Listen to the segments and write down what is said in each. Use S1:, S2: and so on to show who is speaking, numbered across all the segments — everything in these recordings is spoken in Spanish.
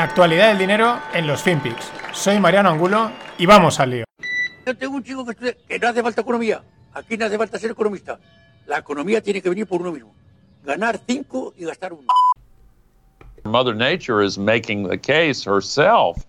S1: La actualidad del dinero en los FinPix. Soy Mariano Angulo y vamos al lío.
S2: Yo tengo un chico que estudia que no hace falta economía. Aquí no hace falta ser economista. La economía tiene que venir por uno mismo. Ganar cinco y gastar uno.
S3: Mother Nature is making the case herself.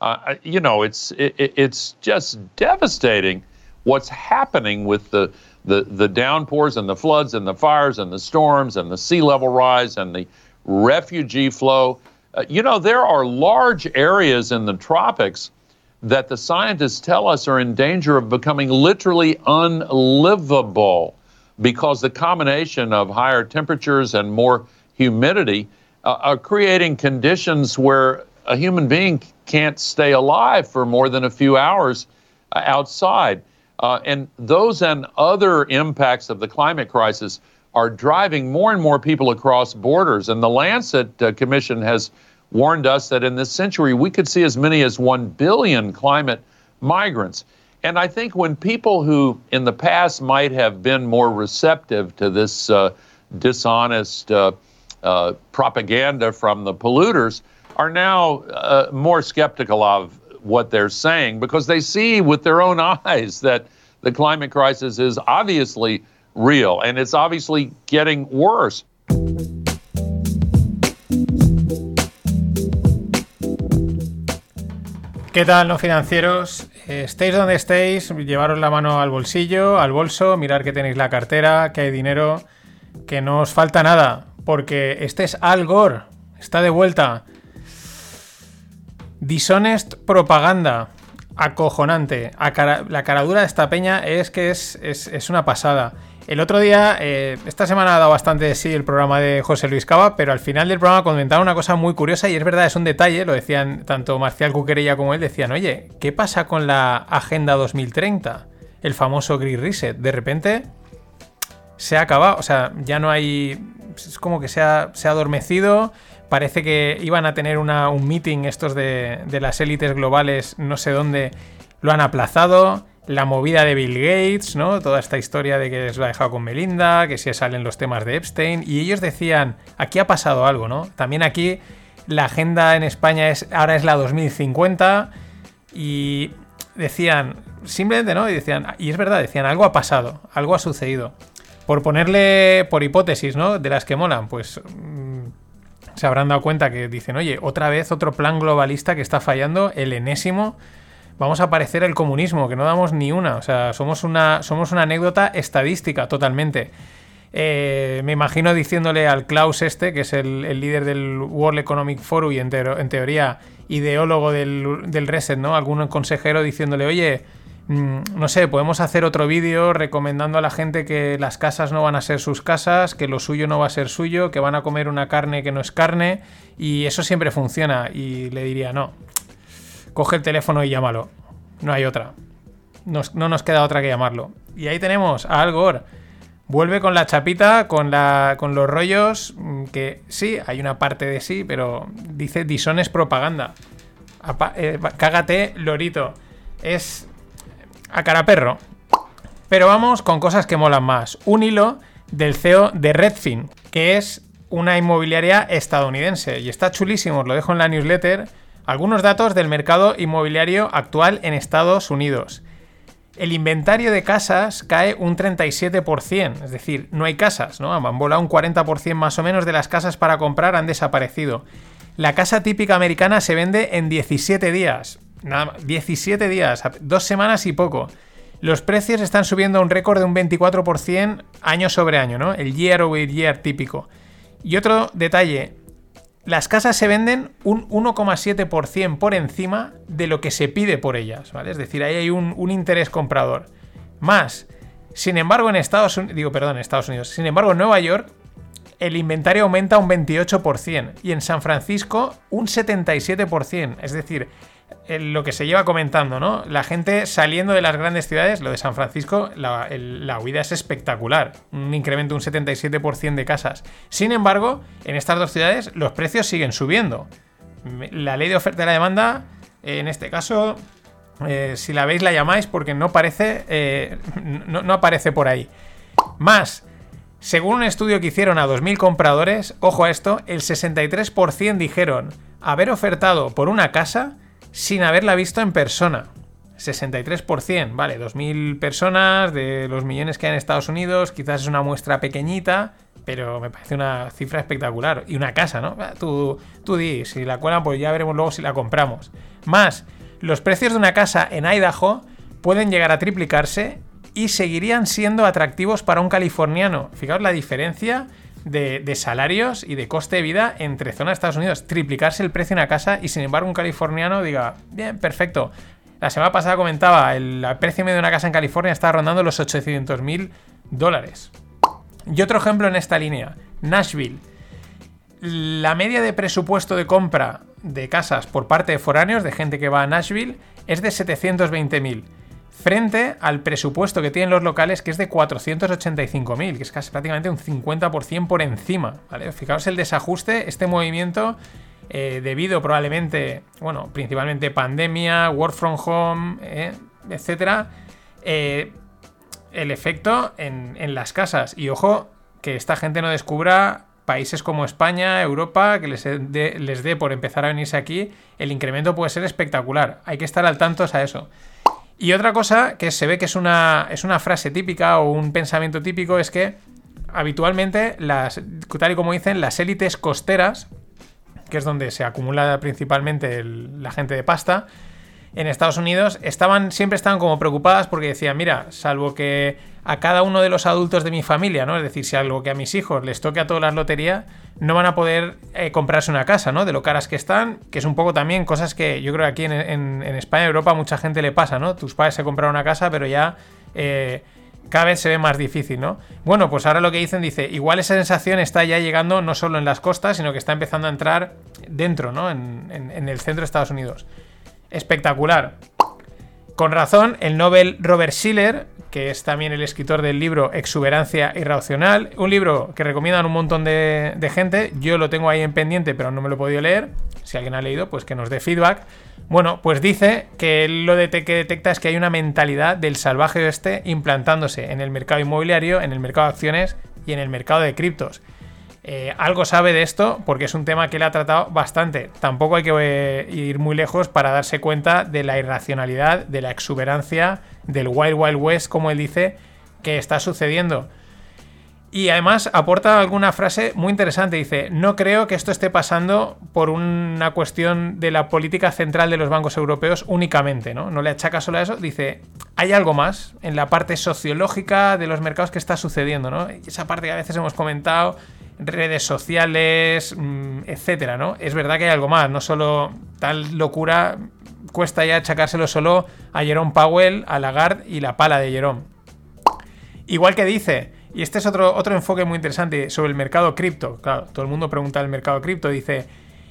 S3: Uh, you know, it's it, it's just devastating what's happening with the, the the downpours and the floods and the fires and the storms and the sea level rise and the refugee flow. Uh, you know, there are large areas in the tropics that the scientists tell us are in danger of becoming literally unlivable because the combination of higher temperatures and more humidity uh, are creating conditions where a human being can't stay alive for more than a few hours uh, outside. Uh, and those and other impacts of the climate crisis are driving more and more people across borders. And the Lancet uh, Commission has warned us that in this century we could see as many as 1 billion climate migrants. And I think when people who in the past might have been more receptive to this uh, dishonest uh, uh, propaganda from the polluters are now uh, more skeptical of what they're saying because they see with their own eyes that the climate crisis is obviously real and it's obviously getting worse.
S1: ¿Qué tal, no financieros? Estéis donde estéis, llevaros la mano al bolsillo, al bolso, mirar que tenéis la cartera, que hay dinero, que no os falta nada, porque este es Al Gore, está de vuelta. Dishonest propaganda, acojonante. La caradura de esta peña es que es, es, una pasada. El otro día, eh, esta semana ha dado bastante sí el programa de José Luis Cava, pero al final del programa comentaron una cosa muy curiosa y es verdad, es un detalle, lo decían tanto Marcial Cuquerella como él, decían, oye, ¿qué pasa con la Agenda 2030? El famoso Green Reset. De repente se ha acabado, o sea, ya no hay... Es como que se ha, se ha adormecido, parece que iban a tener una, un meeting estos de, de las élites globales, no sé dónde, lo han aplazado la movida de Bill Gates, ¿no? Toda esta historia de que se lo ha dejado con Melinda, que se salen los temas de Epstein. Y ellos decían, aquí ha pasado algo, ¿no? También aquí la agenda en España es ahora es la 2050. Y decían, simplemente, ¿no? Y decían, y es verdad, decían, algo ha pasado, algo ha sucedido. Por ponerle, por hipótesis, ¿no? De las que molan, pues mm, se habrán dado cuenta que dicen, oye, otra vez otro plan globalista que está fallando, el enésimo vamos a parecer el comunismo, que no damos ni una. O sea, somos una, somos una anécdota estadística totalmente. Eh, me imagino diciéndole al Klaus este, que es el, líder del World Economic Forum y en, teoría ideólogo del, Reset, ¿no? Algún consejero diciéndole, oye, mm, no sé, podemos hacer otro vídeo recomendando a la gente que las casas no van a ser sus casas, que lo suyo no va a ser suyo, que van a comer una carne que no es carne, y eso siempre funciona. Y le diría, no, coge el teléfono y llámalo. No hay otra. no nos queda otra que llamarlo. Y ahí tenemos a Al Gore. Vuelve con la chapita, con, la, con los rollos, mm, que sí, hay una parte de sí, pero dice disones propaganda. Eh, cágate, lorito. Es a cara perro. Pero vamos con cosas que molan más. Un hilo del CEO de Redfin, que es una inmobiliaria estadounidense. Y está chulísimo, os lo dejo en la newsletter algunos datos del mercado inmobiliario actual en Estados Unidos. El inventario de casas cae un 37%, es decir, no hay casas, ¿no? Han volado un 40% más o menos de las casas para comprar han desaparecido. La casa típica americana se vende en 17 días. Nada 17 días, dos semanas y poco. Los precios están subiendo a un récord de un 24% año sobre año, ¿no? El year over year típico. Y otro detalle, las casas se venden un 1,7% por encima de lo que se pide por ellas, ¿vale? Es decir, ahí hay un, interés comprador. Más, sin embargo, en Estados Unidos, digo, perdón, Estados Unidos, sin embargo, en Nueva York, el inventario aumenta un 28% y en San Francisco un 77%. Es decir, lo que se lleva comentando, ¿no? La gente saliendo de las grandes ciudades, lo de San Francisco, la, huida es espectacular. Un incremento de un 77% de casas. Sin embargo, en estas dos ciudades los precios siguen subiendo. La ley de oferta y la demanda, en este caso, eh, si la veis la llamáis porque no parece, eh, no, no aparece por ahí. Más, Según un estudio que hicieron a 2.000 compradores, ojo a esto, el 63% dijeron haber ofertado por una casa sin haberla visto en persona. 63%, vale, 2.000 personas de los millones que hay en Estados Unidos, quizás es una muestra pequeñita, pero me parece una cifra espectacular. Y una casa, ¿no? Tú, tú di, si la cuelan, pues ya veremos luego si la compramos. Más, los precios de una casa en Idaho pueden llegar a triplicarse y seguirían siendo atractivos para un californiano. Fijaos la diferencia de, salarios y de coste de vida entre zonas de Estados Unidos. Triplicarse el precio de una casa y sin embargo un californiano diga, bien, perfecto. La semana pasada comentaba, el precio medio de una casa en California está rondando los 800 mil dólares. Y otro ejemplo en esta línea, Nashville. La media de presupuesto de compra de casas por parte de foráneos, de gente que va a Nashville, es de 720.000, frente al presupuesto que tienen los locales, que es de 485.000, que es casi prácticamente un 50% por encima. ¿vale? Fijaos el desajuste, este movimiento, eh, debido probablemente, bueno, principalmente pandemia, work from home, eh, etcétera, eh, el efecto en, las casas. Y ojo, que esta gente no descubra países como España, Europa, que les dé, les dé por empezar a venirse aquí, el incremento puede ser espectacular. Hay que estar al tanto a eso. Y otra cosa que se ve que es una, es una frase típica o un pensamiento típico es que habitualmente, las, tal y como dicen, las élites costeras, que es donde se acumula principalmente la gente de pasta, en Estados Unidos estaban siempre estaban como preocupadas porque decían, mira, salvo que a cada uno de los adultos de mi familia, ¿no? Es decir, si algo que a mis hijos les toque a todas las loterías, no van a poder eh, comprarse una casa, ¿no? De lo caras que están, que es un poco también cosas que yo creo que aquí en, en, en España Europa mucha gente le pasa, ¿no? Tus padres se compraron una casa, pero ya eh, cada vez se ve más difícil, ¿no? Bueno, pues ahora lo que dicen, dice, igual esa sensación está ya llegando no solo en las costas, sino que está empezando a entrar dentro, ¿no? En, en el centro de Estados Unidos espectacular. Con razón, el Nobel Robert Schiller, que es también el escritor del libro Exuberancia Irracional, un libro que recomiendan un montón de, de, gente, yo lo tengo ahí en pendiente, pero no me lo he podido leer, si alguien ha leído, pues que nos dé feedback. Bueno, pues dice que lo que detecta es que hay una mentalidad del salvaje oeste implantándose en el mercado inmobiliario, en el mercado de acciones y en el mercado de criptos. Eh, algo sabe de esto porque es un tema que le ha tratado bastante. Tampoco hay que eh, ir muy lejos para darse cuenta de la irracionalidad, de la exuberancia, del Wild Wild West, como él dice, que está sucediendo. Y además aporta alguna frase muy interesante. Dice, no creo que esto esté pasando por una cuestión de la política central de los bancos europeos únicamente, ¿no? No le achaca solo a eso. Dice, hay algo más en la parte sociológica de los mercados que está sucediendo, ¿no? Esa parte que a veces hemos comentado redes sociales, mm, etcétera, ¿no? Es verdad que hay algo más, no solo tal locura, cuesta ya achacárselo solo a Jerome Powell, a Lagarde y la pala de Jerome. Igual que dice, y este es otro, otro enfoque muy interesante sobre el mercado cripto, claro, todo el mundo pregunta del mercado cripto, dice,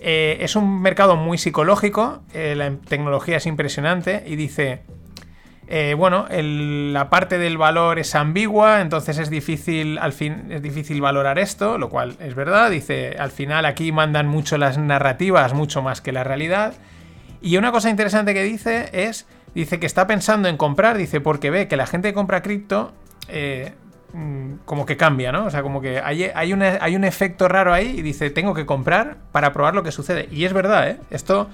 S1: eh, es un mercado muy psicológico, eh, la tecnología es impresionante y dice, eh, bueno, la parte del valor es ambigua, entonces es difícil, al fin, es difícil valorar esto, lo cual es verdad. Dice, al final aquí mandan mucho las narrativas, mucho más que la realidad. Y una cosa interesante que dice es, dice que está pensando en comprar, dice, porque ve que la gente que compra cripto, eh, mm, como que cambia, ¿no? O sea, como que hay, hay, hay un efecto raro ahí y dice, tengo que comprar para probar lo que sucede. Y es verdad, ¿eh? Esto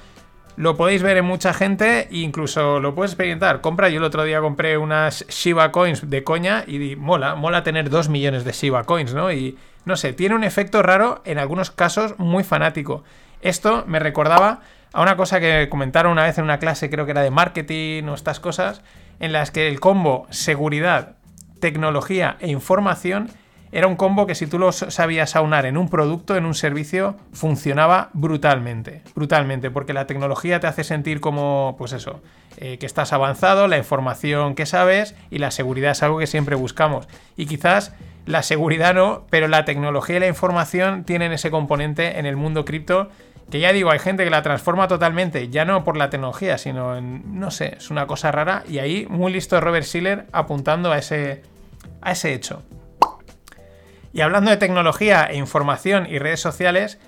S1: lo podéis ver en mucha gente incluso lo puedes experimentar. Compra, yo el otro día compré unas Shiba Coins de coña y mola, mola tener 2 millones de Shiba Coins, ¿no? Y no sé, tiene un efecto raro, en algunos casos muy fanático. Esto me recordaba a una cosa que comentaron una vez en una clase, creo que era de marketing o estas cosas, en las que el combo seguridad, tecnología e información era un combo que si tú lo sabías aunar en un producto, en un servicio, funcionaba brutalmente. Brutalmente, porque la tecnología te hace sentir como, pues eso, eh, que estás avanzado, la información que sabes y la seguridad es algo que siempre buscamos. Y quizás la seguridad no, pero la tecnología y la información tienen ese componente en el mundo cripto que ya digo, hay gente que la transforma totalmente, ya no por la tecnología, sino en, no sé, es una cosa rara. Y ahí, muy listo Robert Schiller apuntando a ese, a ese hecho. Y hablando de tecnología e información y redes sociales,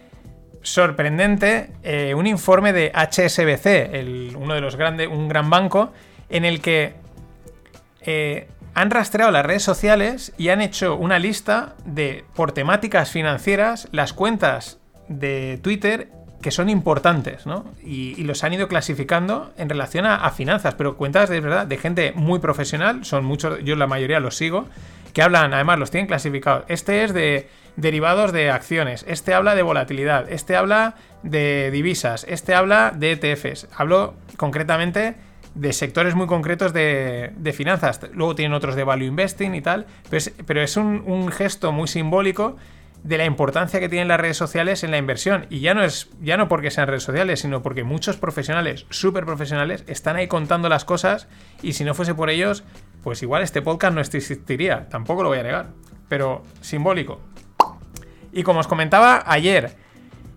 S1: sorprendente eh, un informe de HSBC, uno de los grandes, un gran banco, en el que eh, han rastreado las redes sociales y han hecho una lista de, por temáticas financieras, las cuentas de Twitter que son importantes, ¿no? Y, los han ido clasificando en relación a, finanzas, pero cuentas de verdad de gente muy profesional, son muchos, yo la mayoría los sigo, que hablan, además los tienen clasificados. Este es de derivados de acciones, este habla de volatilidad, este habla de divisas, este habla de ETFs. Hablo concretamente de sectores muy concretos de, finanzas. Luego tienen otros de value investing y tal, pero es, un gesto muy simbólico de la importancia que tienen las redes sociales en la inversión. Y ya no es, ya no porque sean redes sociales, sino porque muchos profesionales, súper profesionales, están ahí contando las cosas. Y si no fuese por ellos, pues igual este podcast no existiría. Tampoco lo voy a negar. Pero simbólico. Y como os comentaba ayer,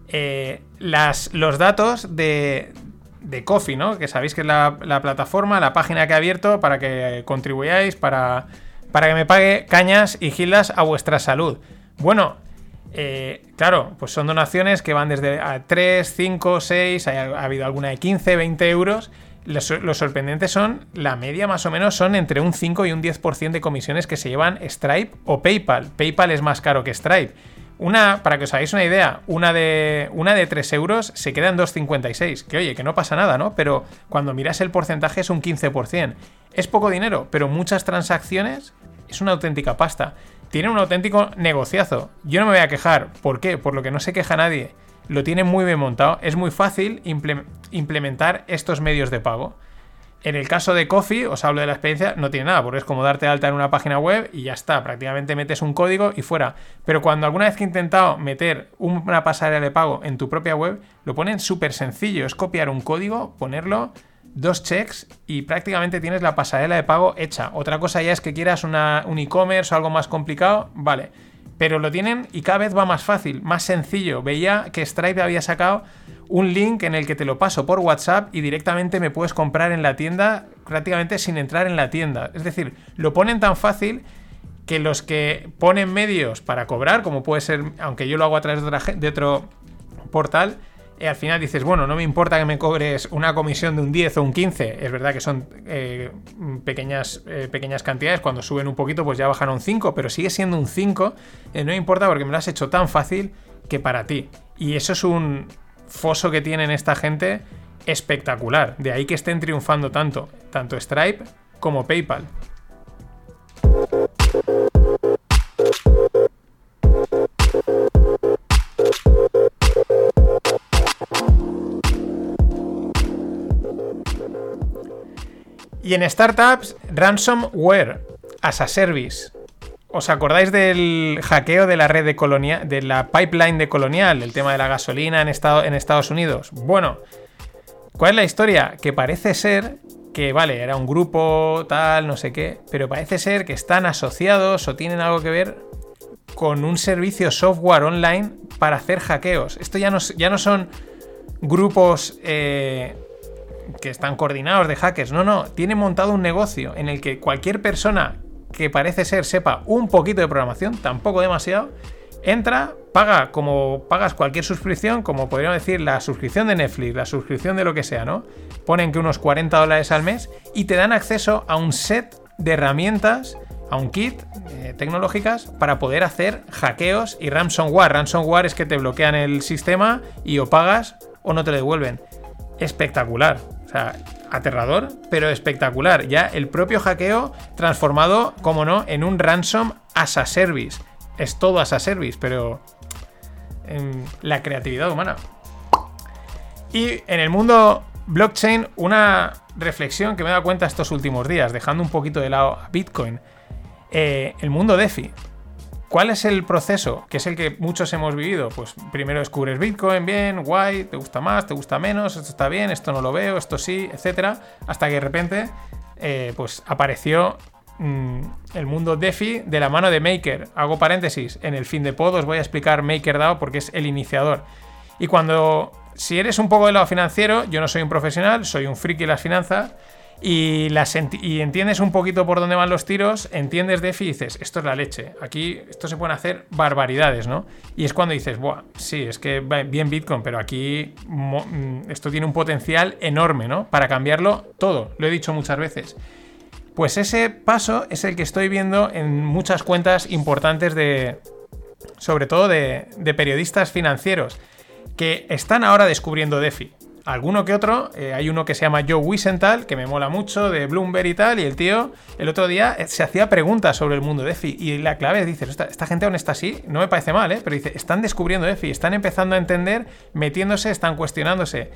S1: eh, las, los datos de, de Coffee, ¿no? Que sabéis que es la, la, plataforma, la página que he abierto para que contribuyáis, para, para que me pague cañas y gilas a vuestra salud. Bueno, eh, claro, pues son donaciones que van desde a 3, 5, 6, ha, habido alguna de 15, 20 euros. Los, sorprendentes son, la media más o menos son entre un 5 y un 10% de comisiones que se llevan Stripe o PayPal. PayPal es más caro que Stripe. Una, para que os hagáis una idea, una de, una de 3 euros se queda en 2,56. Que oye, que no pasa nada, ¿no? Pero cuando miras el porcentaje es un 15%. Es poco dinero, pero muchas transacciones es una auténtica pasta tiene un auténtico negociazo. Yo no me voy a quejar. ¿Por qué? Por lo que no se queja nadie. Lo tiene muy bien montado. Es muy fácil implementar estos medios de pago. En el caso de Coffee, os hablo de la experiencia, no tiene nada, porque es como darte alta en una página web y ya está. Prácticamente metes un código y fuera. Pero cuando alguna vez que he intentado meter una pasarela de pago en tu propia web, lo ponen súper sencillo. Es copiar un código, ponerlo dos checks y prácticamente tienes la pasarela de pago hecha. Otra cosa ya es que quieras un e-commerce o algo más complicado, vale. Pero lo tienen y cada vez va más fácil, más sencillo. Veía que Stripe había sacado un link en el que te lo paso por WhatsApp y directamente me puedes comprar en la tienda prácticamente sin entrar en la tienda. Es decir, lo ponen tan fácil que los que ponen medios para cobrar, como puede ser, aunque yo lo hago a través de otro portal, y al final dices, bueno, no me importa que me cobres una comisión de un 10 o un 15, es verdad que son eh, pequeñas, eh, pequeñas cantidades, cuando suben un poquito pues ya bajan a un 5, pero sigue siendo un 5, eh, no importa porque me lo has hecho tan fácil que para ti. Y eso es un foso que tienen esta gente espectacular, de ahí que estén triunfando tanto, tanto Stripe como PayPal. Y en startups, ransomware as a service. ¿Os acordáis del hackeo de la red de Colonial, de la pipeline de Colonial, el tema de la gasolina en, Estados Unidos? Bueno, ¿cuál es la historia? Que parece ser que, vale, era un grupo tal, no sé qué, pero parece ser que están asociados o tienen algo que ver con un servicio software online para hacer hackeos. Esto ya no, ya no son grupos eh, que están coordinados de hackers. No, no, tiene montado un negocio en el que cualquier persona que parece ser sepa un poquito de programación, tampoco demasiado, entra, paga como pagas cualquier suscripción, como podríamos decir la suscripción de Netflix, la suscripción de lo que sea, ¿no? Ponen que unos 40 dólares al mes y te dan acceso a un set de herramientas, a un kit eh, tecnológicas para poder hacer hackeos y ransomware. Ransomware es que te bloquean el sistema y o pagas o no te lo devuelven. Espectacular. O sea, aterrador, pero espectacular. Ya el propio hackeo transformado, como no, en un ransom as a service. Es todo as a service, pero en la creatividad humana. Y en el mundo blockchain, una reflexión que me he dado cuenta estos últimos días, dejando un poquito de lado a Bitcoin. Eh, el mundo DeFi. ¿Cuál es el proceso? Que es el que muchos hemos vivido. Pues primero descubres Bitcoin, bien, guay, te gusta más, te gusta menos, esto está bien, esto no lo veo, esto sí, etcétera. Hasta que de repente, eh, pues apareció mm, el mundo DeFi de la mano de Maker. Hago paréntesis, en el fin de pod os voy a explicar MakerDAO porque es el iniciador. Y cuando, si eres un poco del lado financiero, yo no soy un profesional, soy un friki de las finanzas y, entiendes un poquito por dónde van los tiros, entiendes DeFi y dices, esto es la leche, aquí esto se pueden hacer barbaridades, ¿no? Y es cuando dices, Buah, sí, es que bien Bitcoin, pero aquí mm, esto tiene un potencial enorme, ¿no? Para cambiarlo todo, lo he dicho muchas veces. Pues ese paso es el que estoy viendo en muchas cuentas importantes de, sobre todo de, de periodistas financieros, que están ahora descubriendo DeFi alguno que otro. Eh, hay uno que se llama Joe Wiesenthal, que me mola mucho, de Bloomberg y tal. Y el tío, el otro día, eh, se hacía preguntas sobre el mundo de DeFi. Y la clave dice: esta, esta, gente aún está así, no me parece mal, ¿eh? Pero dice: están descubriendo DeFi, están empezando a entender, metiéndose, están cuestionándose.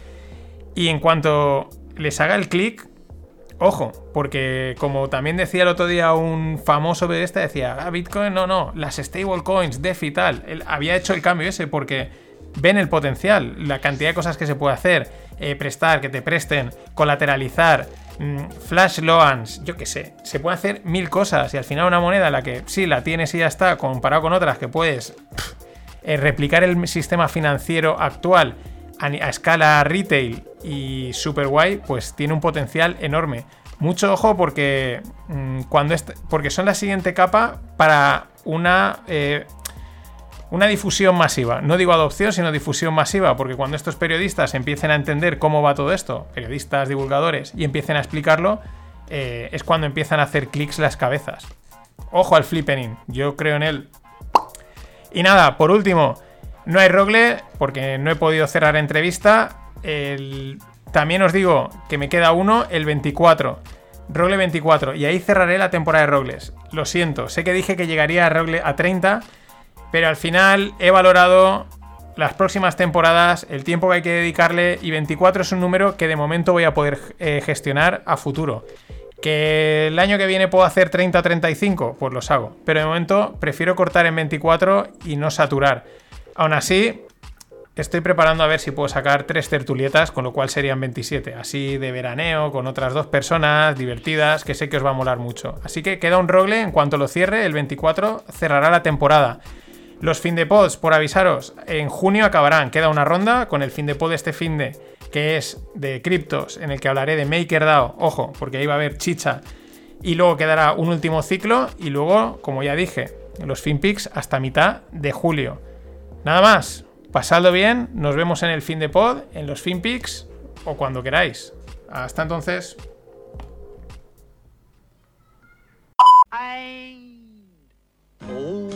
S1: Y en cuanto les haga el clic, Ojo, porque como también decía el otro día un famoso este, decía, ah, Bitcoin, no, no, las stablecoins, DeFi y tal. Él había hecho el cambio ese porque ven el potencial, la cantidad de cosas que se puede hacer, eh, prestar, que te presten, colateralizar, mm, flash loans, yo qué sé, se puede hacer mil cosas y al final una moneda la que sí la tienes y ya está, comparado con otras que puedes eh, replicar el sistema financiero actual a, escala retail y super guay, pues tiene un potencial enorme. Mucho ojo porque mm, cuando porque son la siguiente capa para una eh, una difusión masiva. No digo adopción, sino difusión masiva, porque cuando estos periodistas empiecen a entender cómo va todo esto, periodistas, divulgadores, y empiecen a explicarlo, eh, es cuando empiezan a hacer clics las cabezas. Ojo al flippening, yo creo en él. Y nada, por último, no hay Rogle, porque no he podido cerrar entrevista. También os digo que me queda uno, el 24. Rogle 24. Y ahí cerraré la temporada de Rogles. Lo siento, sé que dije que llegaría a Rogle a 30 pero al final he valorado las próximas temporadas, el tiempo que hay que dedicarle y 24 es un número que de momento voy a poder eh, gestionar a futuro. Que el año que viene puedo hacer 30 o 35, pues los hago. Pero de momento prefiero cortar en 24 y no saturar. Aún así, estoy preparando a ver si puedo sacar tres tertulietas, con lo cual serían 27. Así de veraneo, con otras dos personas divertidas, que sé que os va a molar mucho. Así que queda un rogle, en cuanto lo cierre, el 24 cerrará la temporada. Los fin de pods, por avisaros, en junio acabarán. Queda una ronda con el fin de pod este fin de, que es de criptos, en el que hablaré de MakerDAO. Ojo, porque ahí va a haber chicha. Y luego quedará un último ciclo. Y luego, como ya dije, los FinPix hasta mitad de julio. Nada más. Pasadlo bien. Nos vemos en el fin de pod, en los FinPix o cuando queráis. Hasta entonces.